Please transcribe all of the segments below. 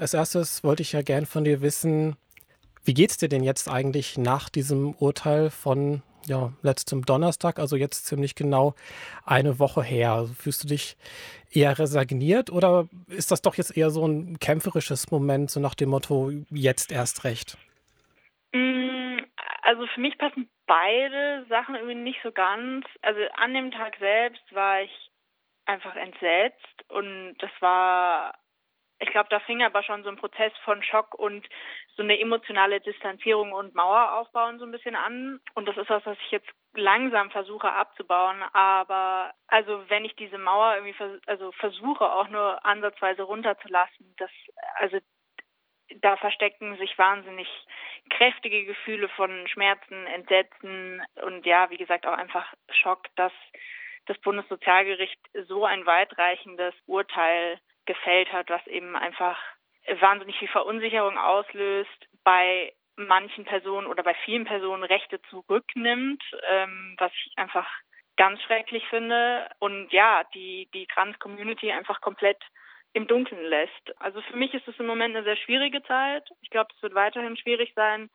als erstes wollte ich ja gern von dir wissen, wie geht's dir denn jetzt eigentlich nach diesem Urteil von ja, letztem Donnerstag, also jetzt ziemlich genau eine Woche her? Also fühlst du dich eher resigniert oder ist das doch jetzt eher so ein kämpferisches Moment, so nach dem Motto, jetzt erst recht? Mm, also für mich passen beide Sachen irgendwie nicht so ganz. Also an dem Tag selbst war ich einfach entsetzt und das war ich glaube, da fing aber schon so ein Prozess von Schock und so eine emotionale Distanzierung und Mauer aufbauen so ein bisschen an. Und das ist was, was ich jetzt langsam versuche abzubauen. Aber also wenn ich diese Mauer irgendwie vers also versuche auch nur ansatzweise runterzulassen, das also da verstecken sich wahnsinnig kräftige Gefühle von Schmerzen, Entsetzen und ja, wie gesagt, auch einfach Schock, dass das Bundessozialgericht so ein weitreichendes Urteil gefällt hat, was eben einfach wahnsinnig viel Verunsicherung auslöst bei manchen Personen oder bei vielen Personen Rechte zurücknimmt, ähm, was ich einfach ganz schrecklich finde und ja, die, die Trans-Community einfach komplett im Dunkeln lässt. Also für mich ist es im Moment eine sehr schwierige Zeit. Ich glaube, es wird weiterhin schwierig sein,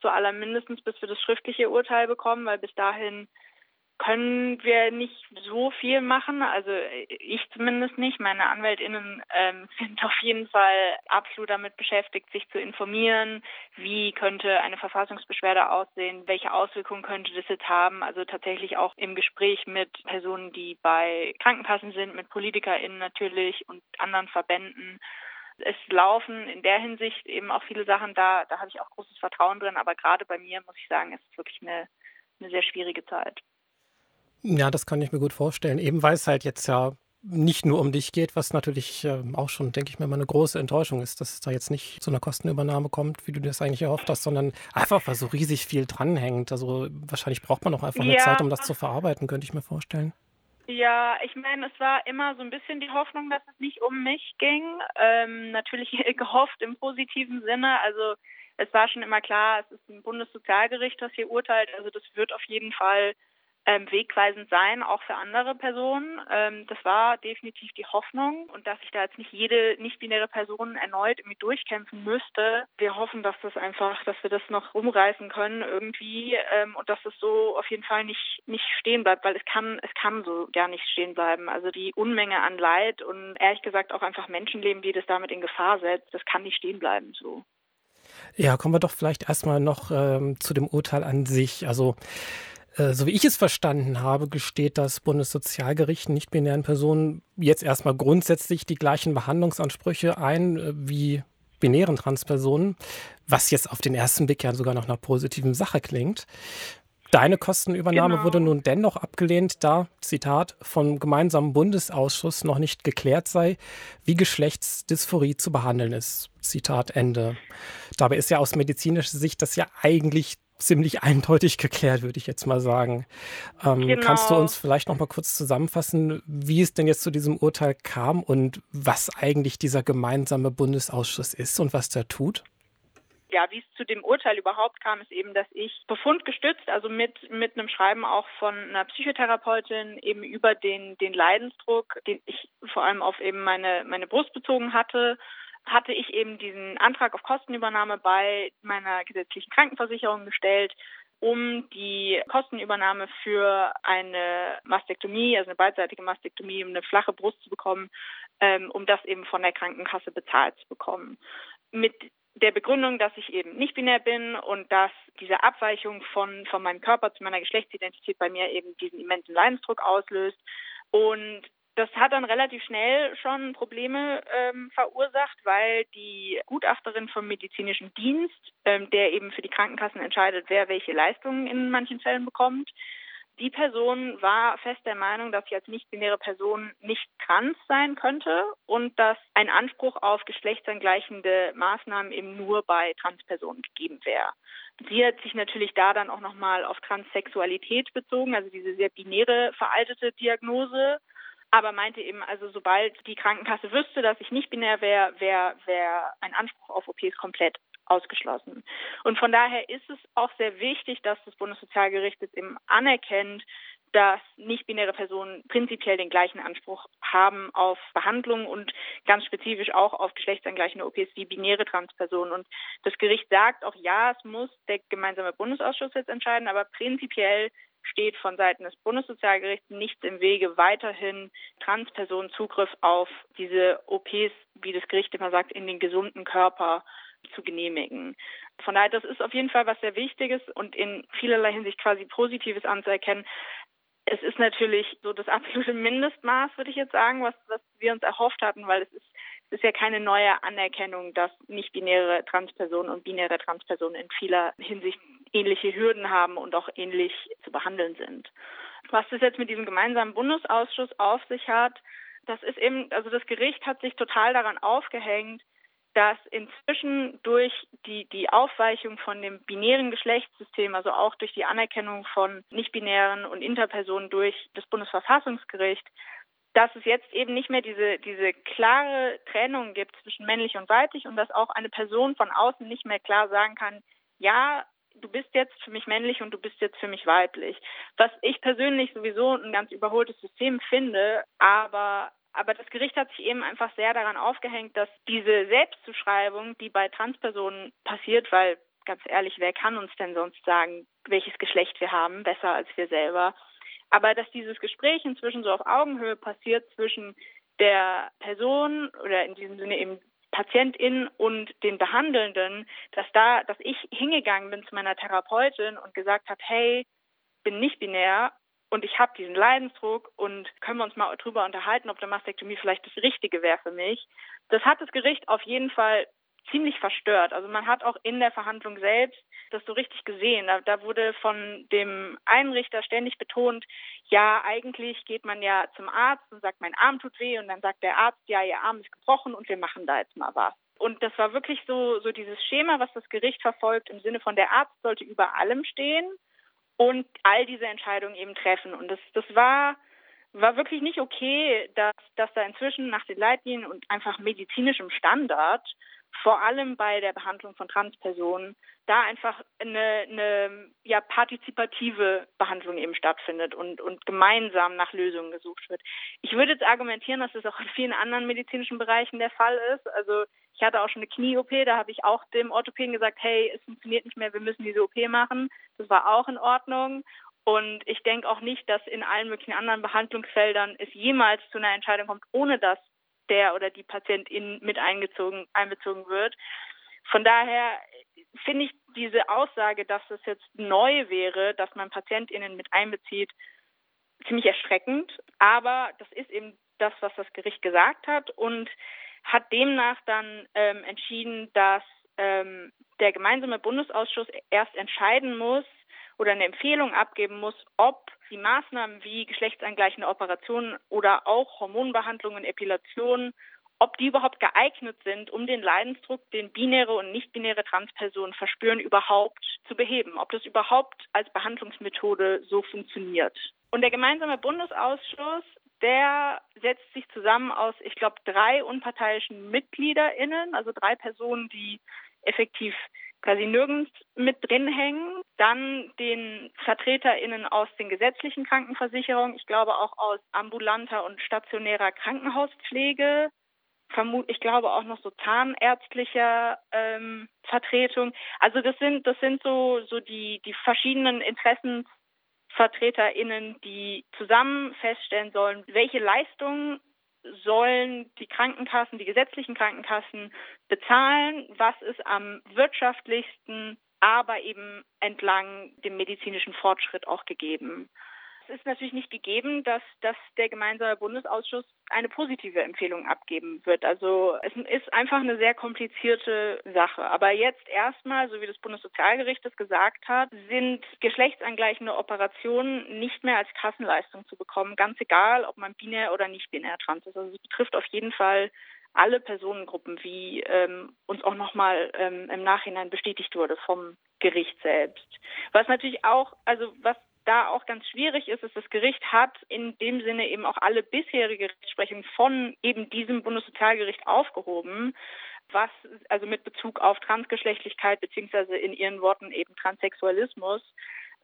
zu aller bis wir das schriftliche Urteil bekommen, weil bis dahin können wir nicht so viel machen, also ich zumindest nicht. Meine AnwältInnen ähm, sind auf jeden Fall absolut damit beschäftigt, sich zu informieren, wie könnte eine Verfassungsbeschwerde aussehen, welche Auswirkungen könnte das jetzt haben. Also tatsächlich auch im Gespräch mit Personen, die bei Krankenkassen sind, mit PolitikerInnen natürlich und anderen Verbänden. Es laufen in der Hinsicht eben auch viele Sachen da, da habe ich auch großes Vertrauen drin, aber gerade bei mir muss ich sagen, es ist wirklich eine, eine sehr schwierige Zeit. Ja, das kann ich mir gut vorstellen. Eben weil es halt jetzt ja nicht nur um dich geht, was natürlich äh, auch schon, denke ich mir, mal eine große Enttäuschung ist, dass es da jetzt nicht zu einer Kostenübernahme kommt, wie du das eigentlich erhofft hast, sondern einfach, weil so riesig viel dranhängt. Also wahrscheinlich braucht man auch einfach eine ja. Zeit, um das zu verarbeiten, könnte ich mir vorstellen. Ja, ich meine, es war immer so ein bisschen die Hoffnung, dass es nicht um mich ging. Ähm, natürlich gehofft im positiven Sinne. Also es war schon immer klar, es ist ein Bundessozialgericht, das hier urteilt. Also das wird auf jeden Fall ähm, wegweisend sein, auch für andere Personen. Ähm, das war definitiv die Hoffnung und dass ich da jetzt nicht jede nicht-binäre Person erneut irgendwie durchkämpfen müsste. Wir hoffen, dass das einfach, dass wir das noch rumreißen können irgendwie ähm, und dass es so auf jeden Fall nicht nicht stehen bleibt, weil es kann es kann so gar nicht stehen bleiben. Also die Unmenge an Leid und ehrlich gesagt auch einfach Menschenleben, die das damit in Gefahr setzt, das kann nicht stehen bleiben so. Ja, kommen wir doch vielleicht erstmal noch ähm, zu dem Urteil an sich. Also äh, so wie ich es verstanden habe, gesteht das Bundessozialgericht nicht-binären Personen jetzt erstmal grundsätzlich die gleichen Behandlungsansprüche ein äh, wie binären Transpersonen, was jetzt auf den ersten Blick ja sogar noch einer positiven Sache klingt. Deine Kostenübernahme genau. wurde nun dennoch abgelehnt, da, Zitat, vom gemeinsamen Bundesausschuss noch nicht geklärt sei, wie Geschlechtsdysphorie zu behandeln ist. Zitat Ende. Dabei ist ja aus medizinischer Sicht das ja eigentlich ziemlich eindeutig geklärt, würde ich jetzt mal sagen. Ähm, genau. Kannst du uns vielleicht noch mal kurz zusammenfassen, wie es denn jetzt zu diesem Urteil kam und was eigentlich dieser gemeinsame Bundesausschuss ist und was der tut? ja, wie es zu dem Urteil überhaupt kam, ist eben, dass ich befundgestützt, also mit, mit einem Schreiben auch von einer Psychotherapeutin eben über den, den Leidensdruck, den ich vor allem auf eben meine, meine Brust bezogen hatte, hatte ich eben diesen Antrag auf Kostenübernahme bei meiner gesetzlichen Krankenversicherung gestellt, um die Kostenübernahme für eine Mastektomie, also eine beidseitige Mastektomie, um eine flache Brust zu bekommen, ähm, um das eben von der Krankenkasse bezahlt zu bekommen. Mit der Begründung, dass ich eben nicht binär bin und dass diese Abweichung von, von meinem Körper zu meiner Geschlechtsidentität bei mir eben diesen immensen Leidensdruck auslöst und das hat dann relativ schnell schon Probleme ähm, verursacht, weil die Gutachterin vom medizinischen Dienst, ähm, der eben für die Krankenkassen entscheidet, wer welche Leistungen in manchen Fällen bekommt, die Person war fest der Meinung, dass sie als nicht-binäre Person nicht trans sein könnte und dass ein Anspruch auf geschlechtsangleichende Maßnahmen eben nur bei Transpersonen gegeben wäre. Sie hat sich natürlich da dann auch nochmal auf Transsexualität bezogen, also diese sehr binäre veraltete Diagnose aber meinte eben, also sobald die Krankenkasse wüsste, dass ich nicht binär wäre, wäre wär ein Anspruch auf OPs komplett ausgeschlossen. Und von daher ist es auch sehr wichtig, dass das Bundessozialgericht jetzt eben anerkennt, dass nicht-binäre Personen prinzipiell den gleichen Anspruch haben auf Behandlung und ganz spezifisch auch auf geschlechtsangleichende OPs wie binäre Transpersonen. Und das Gericht sagt auch, ja, es muss der gemeinsame Bundesausschuss jetzt entscheiden, aber prinzipiell steht von Seiten des Bundessozialgerichts nichts im Wege, weiterhin Transpersonen Zugriff auf diese OPs, wie das Gericht immer sagt, in den gesunden Körper zu genehmigen. Von daher, das ist auf jeden Fall was sehr Wichtiges und in vielerlei Hinsicht quasi Positives anzuerkennen. Es ist natürlich so das absolute Mindestmaß, würde ich jetzt sagen, was, was wir uns erhofft hatten, weil es ist, es ist ja keine neue Anerkennung, dass nicht-binäre Transpersonen und binäre Transpersonen in vieler Hinsicht ähnliche Hürden haben und auch ähnlich zu behandeln sind. Was das jetzt mit diesem gemeinsamen Bundesausschuss auf sich hat, das ist eben, also das Gericht hat sich total daran aufgehängt, dass inzwischen durch die, die Aufweichung von dem binären Geschlechtssystem, also auch durch die Anerkennung von nicht-binären und Interpersonen durch das Bundesverfassungsgericht, dass es jetzt eben nicht mehr diese, diese klare Trennung gibt zwischen männlich und weiblich und dass auch eine Person von außen nicht mehr klar sagen kann, ja, du bist jetzt für mich männlich und du bist jetzt für mich weiblich. Was ich persönlich sowieso ein ganz überholtes System finde, aber aber das Gericht hat sich eben einfach sehr daran aufgehängt, dass diese Selbstzuschreibung, die bei Transpersonen passiert, weil ganz ehrlich, wer kann uns denn sonst sagen, welches Geschlecht wir haben, besser als wir selber, aber dass dieses Gespräch inzwischen so auf Augenhöhe passiert zwischen der Person oder in diesem Sinne eben Patientin und den Behandelnden, dass da, dass ich hingegangen bin zu meiner Therapeutin und gesagt habe, hey, bin nicht binär und ich habe diesen Leidensdruck und können wir uns mal drüber unterhalten, ob der Mastektomie vielleicht das Richtige wäre für mich. Das hat das Gericht auf jeden Fall ziemlich verstört. Also man hat auch in der Verhandlung selbst das so richtig gesehen. Da, da, wurde von dem Einrichter ständig betont, ja, eigentlich geht man ja zum Arzt und sagt, mein Arm tut weh und dann sagt der Arzt, ja, ihr Arm ist gebrochen und wir machen da jetzt mal was. Und das war wirklich so, so dieses Schema, was das Gericht verfolgt, im Sinne von der Arzt sollte über allem stehen und all diese Entscheidungen eben treffen. Und das, das war, war wirklich nicht okay, dass, dass da inzwischen nach den Leitlinien und einfach medizinischem Standard, vor allem bei der Behandlung von Transpersonen, da einfach eine, eine ja, partizipative Behandlung eben stattfindet und, und gemeinsam nach Lösungen gesucht wird. Ich würde jetzt argumentieren, dass das auch in vielen anderen medizinischen Bereichen der Fall ist. Also ich hatte auch schon eine Knie-OP, da habe ich auch dem Orthopäden gesagt, hey, es funktioniert nicht mehr, wir müssen diese OP machen. Das war auch in Ordnung. Und ich denke auch nicht, dass in allen möglichen anderen Behandlungsfeldern es jemals zu einer Entscheidung kommt, ohne dass der oder die Patientin mit eingezogen, einbezogen wird. Von daher finde ich diese Aussage, dass es jetzt neu wäre, dass man PatientInnen mit einbezieht, ziemlich erschreckend. Aber das ist eben das, was das Gericht gesagt hat und hat demnach dann ähm, entschieden, dass ähm, der gemeinsame Bundesausschuss erst entscheiden muss oder eine Empfehlung abgeben muss, ob die Maßnahmen wie geschlechtsangleichende Operationen oder auch Hormonbehandlungen, Epilationen, ob die überhaupt geeignet sind, um den Leidensdruck, den binäre und nicht-binäre Transpersonen verspüren, überhaupt zu beheben, ob das überhaupt als Behandlungsmethode so funktioniert. Und der gemeinsame Bundesausschuss der setzt sich zusammen aus, ich glaube, drei unparteiischen MitgliederInnen, also drei Personen, die effektiv quasi nirgends mit drin hängen. Dann den VertreterInnen aus den gesetzlichen Krankenversicherungen, ich glaube auch aus ambulanter und stationärer Krankenhauspflege, ich glaube auch noch so zahnärztlicher ähm, Vertretung. Also das sind das sind so so die die verschiedenen Interessen VertreterInnen, die zusammen feststellen sollen, welche Leistungen sollen die Krankenkassen, die gesetzlichen Krankenkassen bezahlen, was ist am wirtschaftlichsten, aber eben entlang dem medizinischen Fortschritt auch gegeben. Es ist natürlich nicht gegeben, dass, dass der gemeinsame Bundesausschuss eine positive Empfehlung abgeben wird. Also es ist einfach eine sehr komplizierte Sache. Aber jetzt erstmal, so wie das Bundessozialgericht es gesagt hat, sind geschlechtsangleichende Operationen nicht mehr als Kassenleistung zu bekommen, ganz egal, ob man binär oder nicht binär trans ist. Also es betrifft auf jeden Fall alle Personengruppen, wie ähm, uns auch nochmal ähm, im Nachhinein bestätigt wurde vom Gericht selbst. Was natürlich auch, also was da auch ganz schwierig ist, ist, das Gericht hat in dem Sinne eben auch alle bisherige Rechtsprechung von eben diesem Bundessozialgericht aufgehoben, was also mit Bezug auf Transgeschlechtlichkeit beziehungsweise in ihren Worten eben Transsexualismus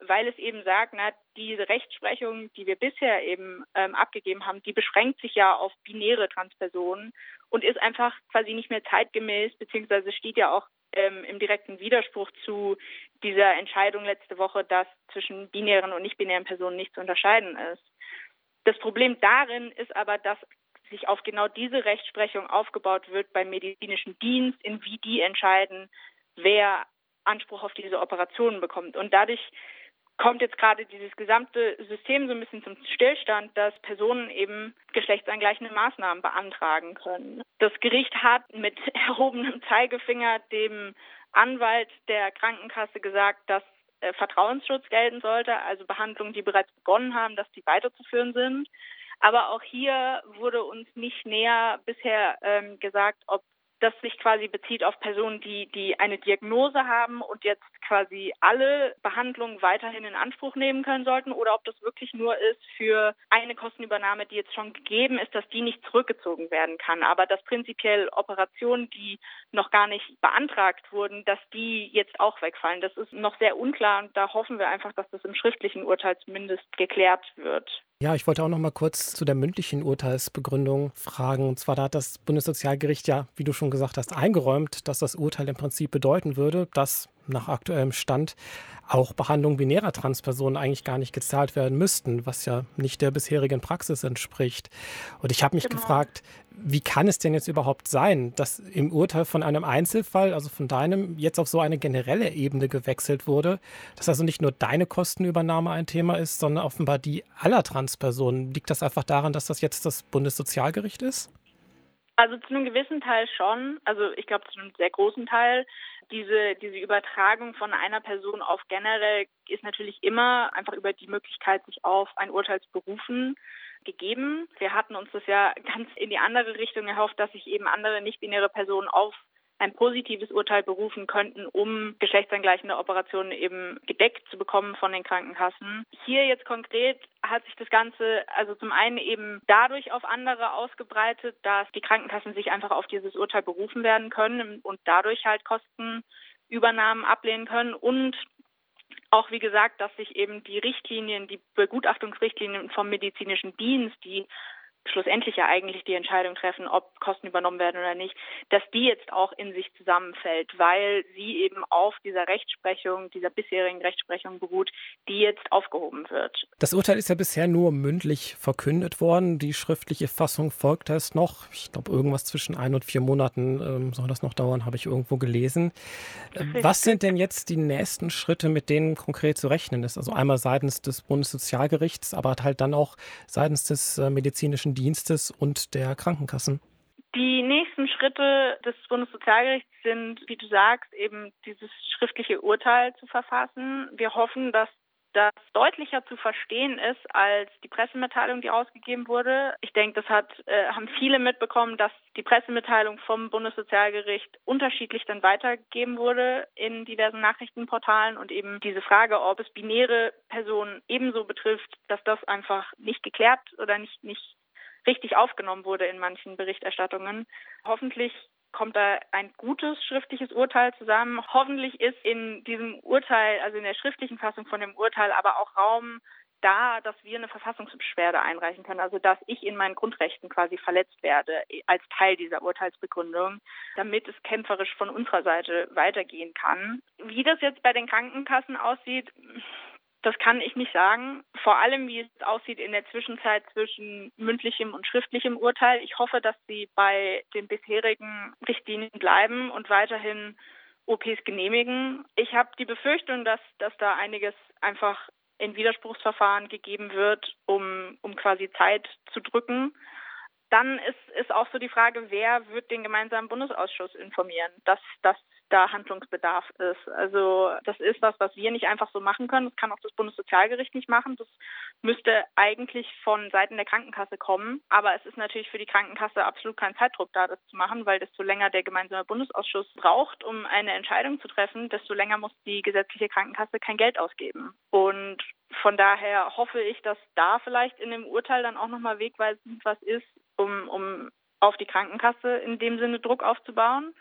weil es eben sagt, na, diese Rechtsprechung, die wir bisher eben ähm, abgegeben haben, die beschränkt sich ja auf binäre Transpersonen und ist einfach quasi nicht mehr zeitgemäß, beziehungsweise steht ja auch ähm, im direkten Widerspruch zu dieser Entscheidung letzte Woche, dass zwischen binären und nicht-binären Personen nicht zu unterscheiden ist. Das Problem darin ist aber, dass sich auf genau diese Rechtsprechung aufgebaut wird beim medizinischen Dienst, in wie die entscheiden, wer Anspruch auf diese Operationen bekommt. Und dadurch kommt jetzt gerade dieses gesamte System so ein bisschen zum Stillstand, dass Personen eben geschlechtsangleichende Maßnahmen beantragen können. Das Gericht hat mit erhobenem Zeigefinger dem Anwalt der Krankenkasse gesagt, dass äh, Vertrauensschutz gelten sollte, also Behandlungen, die bereits begonnen haben, dass die weiterzuführen sind. Aber auch hier wurde uns nicht näher bisher ähm, gesagt, ob das sich quasi bezieht auf Personen, die, die eine Diagnose haben und jetzt quasi alle Behandlungen weiterhin in Anspruch nehmen können sollten oder ob das wirklich nur ist für eine Kostenübernahme, die jetzt schon gegeben ist, dass die nicht zurückgezogen werden kann. Aber dass prinzipiell Operationen, die noch gar nicht beantragt wurden, dass die jetzt auch wegfallen, das ist noch sehr unklar und da hoffen wir einfach, dass das im schriftlichen Urteil zumindest geklärt wird. Ja, ich wollte auch noch mal kurz zu der mündlichen Urteilsbegründung fragen. Und zwar da hat das Bundessozialgericht ja, wie du schon gesagt hast, eingeräumt, dass das Urteil im Prinzip bedeuten würde, dass nach aktuellem Stand auch Behandlungen binärer Transpersonen eigentlich gar nicht gezahlt werden müssten, was ja nicht der bisherigen Praxis entspricht. Und ich habe mich genau. gefragt, wie kann es denn jetzt überhaupt sein, dass im Urteil von einem Einzelfall, also von deinem, jetzt auf so eine generelle Ebene gewechselt wurde, dass also nicht nur deine Kostenübernahme ein Thema ist, sondern offenbar die aller Transpersonen. Liegt das einfach daran, dass das jetzt das Bundessozialgericht ist? Also zu einem gewissen Teil schon. Also ich glaube zu einem sehr großen Teil. Diese, diese Übertragung von einer Person auf generell ist natürlich immer einfach über die Möglichkeit, sich auf ein Urteil zu berufen gegeben. Wir hatten uns das ja ganz in die andere Richtung erhofft, dass sich eben andere nicht-binäre Personen auf ein positives Urteil berufen könnten, um geschlechtsangleichende Operationen eben gedeckt zu bekommen von den Krankenkassen. Hier jetzt konkret hat sich das Ganze also zum einen eben dadurch auf andere ausgebreitet, dass die Krankenkassen sich einfach auf dieses Urteil berufen werden können und dadurch halt Kostenübernahmen ablehnen können und auch wie gesagt, dass sich eben die Richtlinien, die Begutachtungsrichtlinien vom medizinischen Dienst, die schlussendlich ja eigentlich die Entscheidung treffen, ob Kosten übernommen werden oder nicht, dass die jetzt auch in sich zusammenfällt, weil sie eben auf dieser Rechtsprechung, dieser bisherigen Rechtsprechung beruht, die jetzt aufgehoben wird. Das Urteil ist ja bisher nur mündlich verkündet worden. Die schriftliche Fassung folgt erst noch. Ich glaube, irgendwas zwischen ein und vier Monaten ähm, soll das noch dauern, habe ich irgendwo gelesen. Äh, was sind denn jetzt die nächsten Schritte, mit denen konkret zu rechnen ist? Also einmal seitens des Bundessozialgerichts, aber halt dann auch seitens des äh, medizinischen Dienstes und der Krankenkassen? Die nächsten Schritte des Bundessozialgerichts sind, wie du sagst, eben dieses schriftliche Urteil zu verfassen. Wir hoffen, dass das deutlicher zu verstehen ist als die Pressemitteilung, die rausgegeben wurde. Ich denke, das hat, äh, haben viele mitbekommen, dass die Pressemitteilung vom Bundessozialgericht unterschiedlich dann weitergegeben wurde in diversen Nachrichtenportalen und eben diese Frage, ob es binäre Personen ebenso betrifft, dass das einfach nicht geklärt oder nicht, nicht richtig aufgenommen wurde in manchen Berichterstattungen. Hoffentlich kommt da ein gutes schriftliches Urteil zusammen. Hoffentlich ist in diesem Urteil, also in der schriftlichen Fassung von dem Urteil, aber auch Raum da, dass wir eine Verfassungsbeschwerde einreichen können, also dass ich in meinen Grundrechten quasi verletzt werde als Teil dieser Urteilsbegründung, damit es kämpferisch von unserer Seite weitergehen kann. Wie das jetzt bei den Krankenkassen aussieht, das kann ich nicht sagen. Vor allem, wie es aussieht in der Zwischenzeit zwischen mündlichem und schriftlichem Urteil. Ich hoffe, dass sie bei den bisherigen Richtlinien bleiben und weiterhin OPs genehmigen. Ich habe die Befürchtung, dass, dass da einiges einfach in Widerspruchsverfahren gegeben wird, um, um quasi Zeit zu drücken. Dann ist, ist auch so die Frage, wer wird den gemeinsamen Bundesausschuss informieren, dass, dass da Handlungsbedarf ist. Also das ist was, was wir nicht einfach so machen können. Das kann auch das Bundessozialgericht nicht machen. Das müsste eigentlich von Seiten der Krankenkasse kommen. Aber es ist natürlich für die Krankenkasse absolut kein Zeitdruck da, das zu machen, weil desto länger der gemeinsame Bundesausschuss braucht, um eine Entscheidung zu treffen, desto länger muss die gesetzliche Krankenkasse kein Geld ausgeben. Und von daher hoffe ich, dass da vielleicht in dem Urteil dann auch nochmal wegweisend was ist, um, um auf die Krankenkasse in dem Sinne Druck aufzubauen.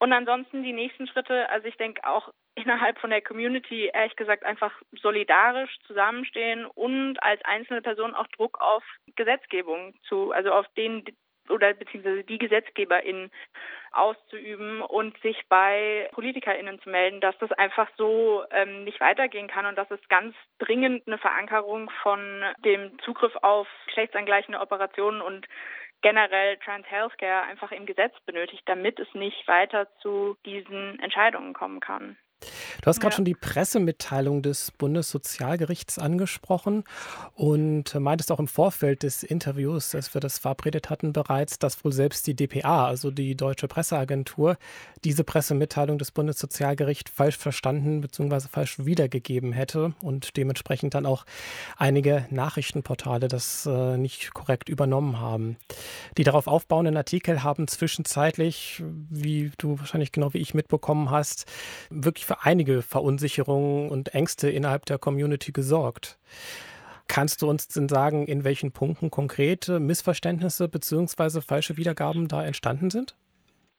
Und ansonsten die nächsten Schritte, also ich denke auch innerhalb von der Community ehrlich gesagt einfach solidarisch zusammenstehen und als einzelne Person auch Druck auf Gesetzgebung zu, also auf den oder beziehungsweise die GesetzgeberInnen auszuüben und sich bei PolitikerInnen zu melden, dass das einfach so ähm, nicht weitergehen kann und dass es ganz dringend eine Verankerung von dem Zugriff auf geschlechtsangleichende Operationen und generell Trans Healthcare einfach im Gesetz benötigt, damit es nicht weiter zu diesen Entscheidungen kommen kann. Du hast gerade ja. schon die Pressemitteilung des Bundessozialgerichts angesprochen und meintest auch im Vorfeld des Interviews, als wir das verabredet hatten, bereits, dass wohl selbst die DPA, also die Deutsche Presseagentur, diese Pressemitteilung des Bundessozialgerichts falsch verstanden bzw. falsch wiedergegeben hätte und dementsprechend dann auch einige Nachrichtenportale das äh, nicht korrekt übernommen haben. Die darauf aufbauenden Artikel haben zwischenzeitlich, wie du wahrscheinlich genau wie ich mitbekommen hast, wirklich für einige Verunsicherungen und Ängste innerhalb der Community gesorgt. Kannst du uns denn sagen, in welchen Punkten konkrete Missverständnisse bzw. falsche Wiedergaben da entstanden sind?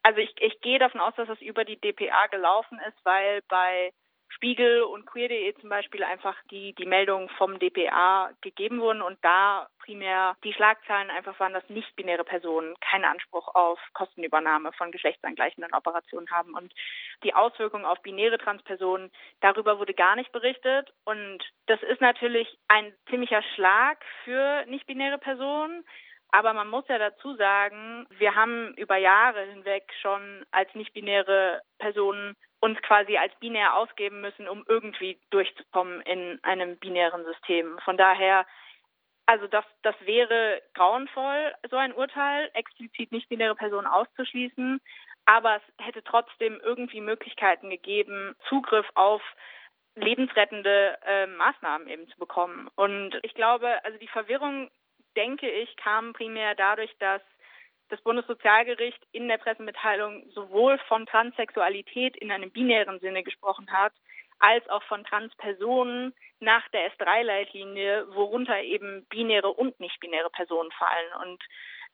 Also ich, ich gehe davon aus, dass es über die DPA gelaufen ist, weil bei Spiegel und queer.de zum Beispiel einfach die, die Meldungen vom DPA gegeben wurden und da primär die Schlagzeilen einfach waren, dass nicht-binäre Personen keinen Anspruch auf Kostenübernahme von geschlechtsangleichenden Operationen haben. Und die Auswirkungen auf binäre Transpersonen, darüber wurde gar nicht berichtet. Und das ist natürlich ein ziemlicher Schlag für nicht-binäre Personen. Aber man muss ja dazu sagen, wir haben über Jahre hinweg schon als nicht-binäre Personen uns quasi als binär ausgeben müssen, um irgendwie durchzukommen in einem binären System. Von daher, also das, das wäre grauenvoll, so ein Urteil, explizit nicht-binäre Personen auszuschließen. Aber es hätte trotzdem irgendwie Möglichkeiten gegeben, Zugriff auf lebensrettende äh, Maßnahmen eben zu bekommen. Und ich glaube, also die Verwirrung, denke ich, kam primär dadurch, dass das Bundessozialgericht in der Pressemitteilung sowohl von Transsexualität in einem binären Sinne gesprochen hat, als auch von Transpersonen nach der S3-Leitlinie, worunter eben binäre und nicht-binäre Personen fallen. Und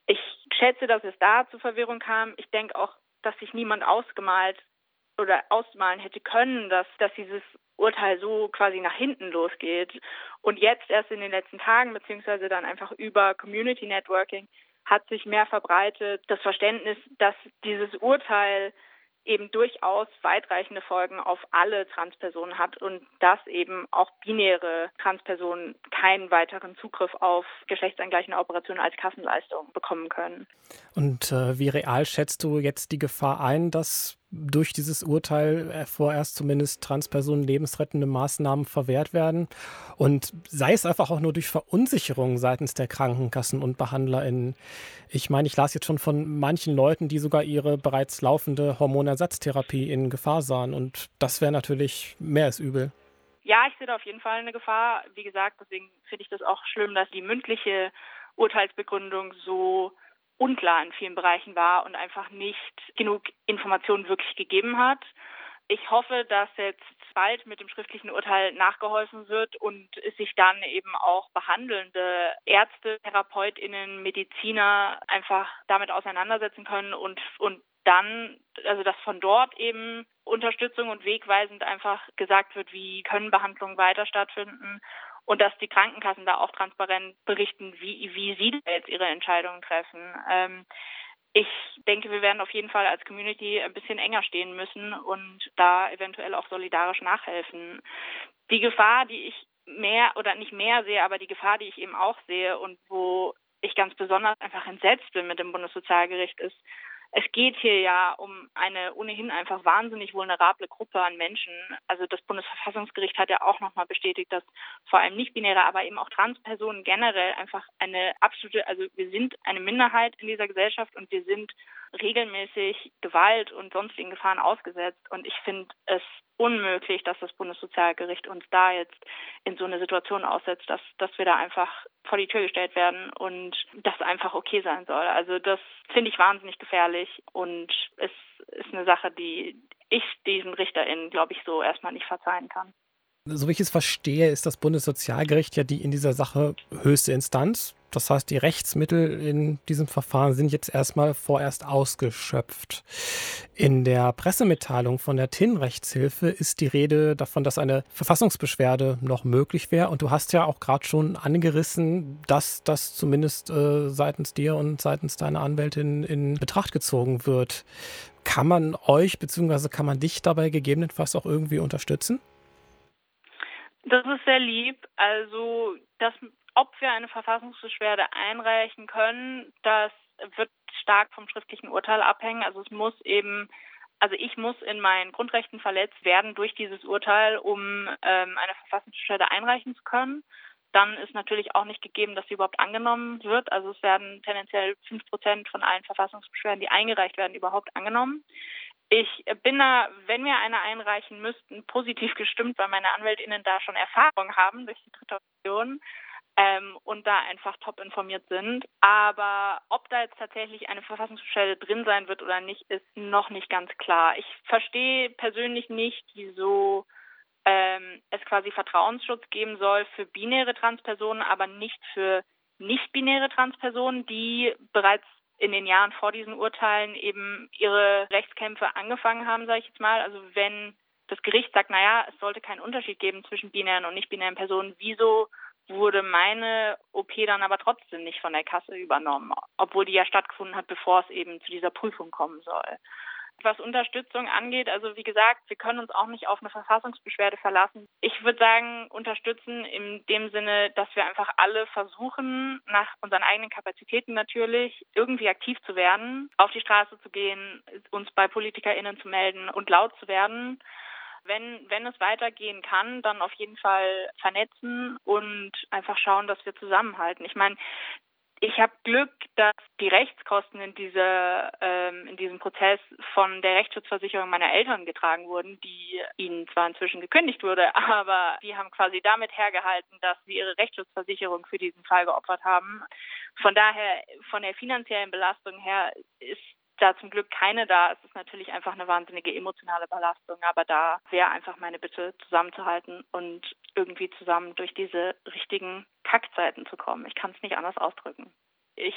ich schätze, dass es da zu Verwirrung kam. Ich denke auch, dass sich niemand ausgemalt oder ausmalen hätte können, dass, dass dieses Urteil so quasi nach hinten losgeht. Und jetzt erst in den letzten Tagen, beziehungsweise dann einfach über Community Networking, hat sich mehr verbreitet das Verständnis, dass dieses Urteil eben durchaus weitreichende Folgen auf alle Transpersonen hat und dass eben auch binäre Transpersonen keinen weiteren Zugriff auf geschlechtsangleichende Operationen als Kassenleistung bekommen können. Und äh, wie real schätzt du jetzt die Gefahr ein, dass durch dieses Urteil äh, vorerst zumindest Transpersonen lebensrettende Maßnahmen verwehrt werden. Und sei es einfach auch nur durch Verunsicherung seitens der Krankenkassen und BehandlerInnen. Ich meine, ich las jetzt schon von manchen Leuten, die sogar ihre bereits laufende Hormonersatztherapie in Gefahr sahen. Und das wäre natürlich mehr als übel. Ja, ich sehe da auf jeden Fall eine Gefahr. Wie gesagt, deswegen finde ich das auch schlimm, dass die mündliche Urteilsbegründung so unklar in vielen Bereichen war und einfach nicht genug Informationen wirklich gegeben hat. Ich hoffe, dass jetzt bald mit dem schriftlichen Urteil nachgeholfen wird und sich dann eben auch behandelnde Ärzte, Therapeutinnen, Mediziner einfach damit auseinandersetzen können und, und dann, also dass von dort eben Unterstützung und wegweisend einfach gesagt wird, wie können Behandlungen weiter stattfinden und dass die Krankenkassen da auch transparent berichten, wie, wie sie jetzt ihre Entscheidungen treffen. Ähm, ich denke, wir werden auf jeden Fall als Community ein bisschen enger stehen müssen und da eventuell auch solidarisch nachhelfen. Die Gefahr, die ich mehr oder nicht mehr sehe, aber die Gefahr, die ich eben auch sehe und wo ich ganz besonders einfach entsetzt bin mit dem Bundessozialgericht ist, es geht hier ja um eine ohnehin einfach wahnsinnig vulnerable Gruppe an Menschen. Also das Bundesverfassungsgericht hat ja auch nochmal bestätigt, dass vor allem nicht-binäre, aber eben auch Transpersonen generell einfach eine absolute, also wir sind eine Minderheit in dieser Gesellschaft und wir sind regelmäßig Gewalt und sonstigen Gefahren ausgesetzt. Und ich finde es unmöglich, dass das Bundessozialgericht uns da jetzt in so eine Situation aussetzt, dass, dass wir da einfach vor die Tür gestellt werden und das einfach okay sein soll. Also das finde ich wahnsinnig gefährlich und es ist eine Sache, die ich diesen RichterInnen, glaube ich, so erstmal nicht verzeihen kann. So wie ich es verstehe, ist das Bundessozialgericht ja die in dieser Sache höchste Instanz Das heißt, die Rechtsmittel in diesem Verfahren sind jetzt erstmal vorerst ausgeschöpft. In der Pressemitteilung von der TIN-Rechtshilfe ist die Rede davon, dass eine Verfassungsbeschwerde noch möglich wäre. Und du hast ja auch gerade schon angerissen, dass das zumindest äh, seitens dir und seitens deiner Anwältin in Betracht gezogen wird. Kann man euch bzw. kann man dich dabei gegebenenfalls auch irgendwie unterstützen? Das ist sehr lieb. Also das ob wir eine Verfassungsbeschwerde einreichen können, das wird stark vom schriftlichen Urteil abhängen. Also es muss eben, also ich muss in meinen Grundrechten verletzt werden durch dieses Urteil, um ähm, eine Verfassungsbeschwerde einreichen zu können. Dann ist natürlich auch nicht gegeben, dass sie überhaupt angenommen wird. Also es werden tendenziell fünf Prozent von allen Verfassungsbeschwerden, die eingereicht werden, überhaupt angenommen. Ich bin da, wenn wir eine einreichen müssten, positiv gestimmt, weil meine AnwältInnen da schon Erfahrung haben durch die dritte Option ähm, und da einfach top informiert sind. Aber ob da jetzt tatsächlich eine Verfassungsbeschwerde drin sein wird oder nicht, ist noch nicht ganz klar. Ich verstehe persönlich nicht, wieso ähm, es quasi Vertrauensschutz geben soll für binäre Transpersonen, aber nicht für nicht-binäre Transpersonen, die bereits in den Jahren vor diesen Urteilen eben ihre Rechtskämpfe angefangen haben, sage ich jetzt mal. Also wenn das Gericht sagt, naja, es sollte keinen Unterschied geben zwischen binären und nicht-binären Personen, wieso wurde meine OP dann aber trotzdem nicht von der Kasse übernommen, obwohl die ja stattgefunden hat, bevor es eben zu dieser Prüfung kommen soll. Was Unterstützung angeht, also wie gesagt, wir können uns auch nicht auf eine Verfassungsbeschwerde verlassen. Ich würde sagen, unterstützen in dem Sinne, dass wir einfach alle versuchen, nach unseren eigenen Kapazitäten natürlich irgendwie aktiv zu werden, auf die Straße zu gehen, uns bei PolitikerInnen zu melden und laut zu werden wenn, wenn es weitergehen kann, dann auf jeden Fall vernetzen und einfach schauen, dass wir zusammenhalten. Ich meine, ich habe Glück, dass die Rechtskosten in, diese, ähm, in diesem Prozess von der Rechtsschutzversicherung meiner Eltern getragen wurden, die ihnen zwar inzwischen gekündigt wurde, aber die haben quasi damit hergehalten, dass sie ihre Rechtsschutzversicherung für diesen Fall geopfert haben. Von daher, von der finanziellen Belastung her ist da zum Glück keine da ist, ist natürlich einfach eine wahnsinnige emotionale Belastung. Aber da wäre einfach meine Bitte, zusammenzuhalten und irgendwie zusammen durch diese richtigen Kackzeiten zu kommen. Ich kann es nicht anders ausdrücken. Ich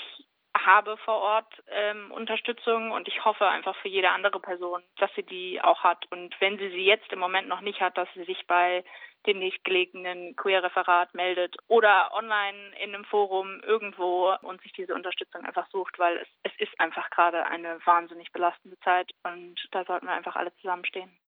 habe vor Ort ähm, Unterstützung und ich hoffe einfach für jede andere Person, dass sie die auch hat. Und wenn sie sie jetzt im Moment noch nicht hat, dass sie sich bei dem nächstgelegenen Queer-Referat meldet oder online in einem Forum irgendwo und sich diese Unterstützung einfach sucht, weil es, es ist einfach gerade eine wahnsinnig belastende Zeit und da sollten wir einfach alle zusammenstehen.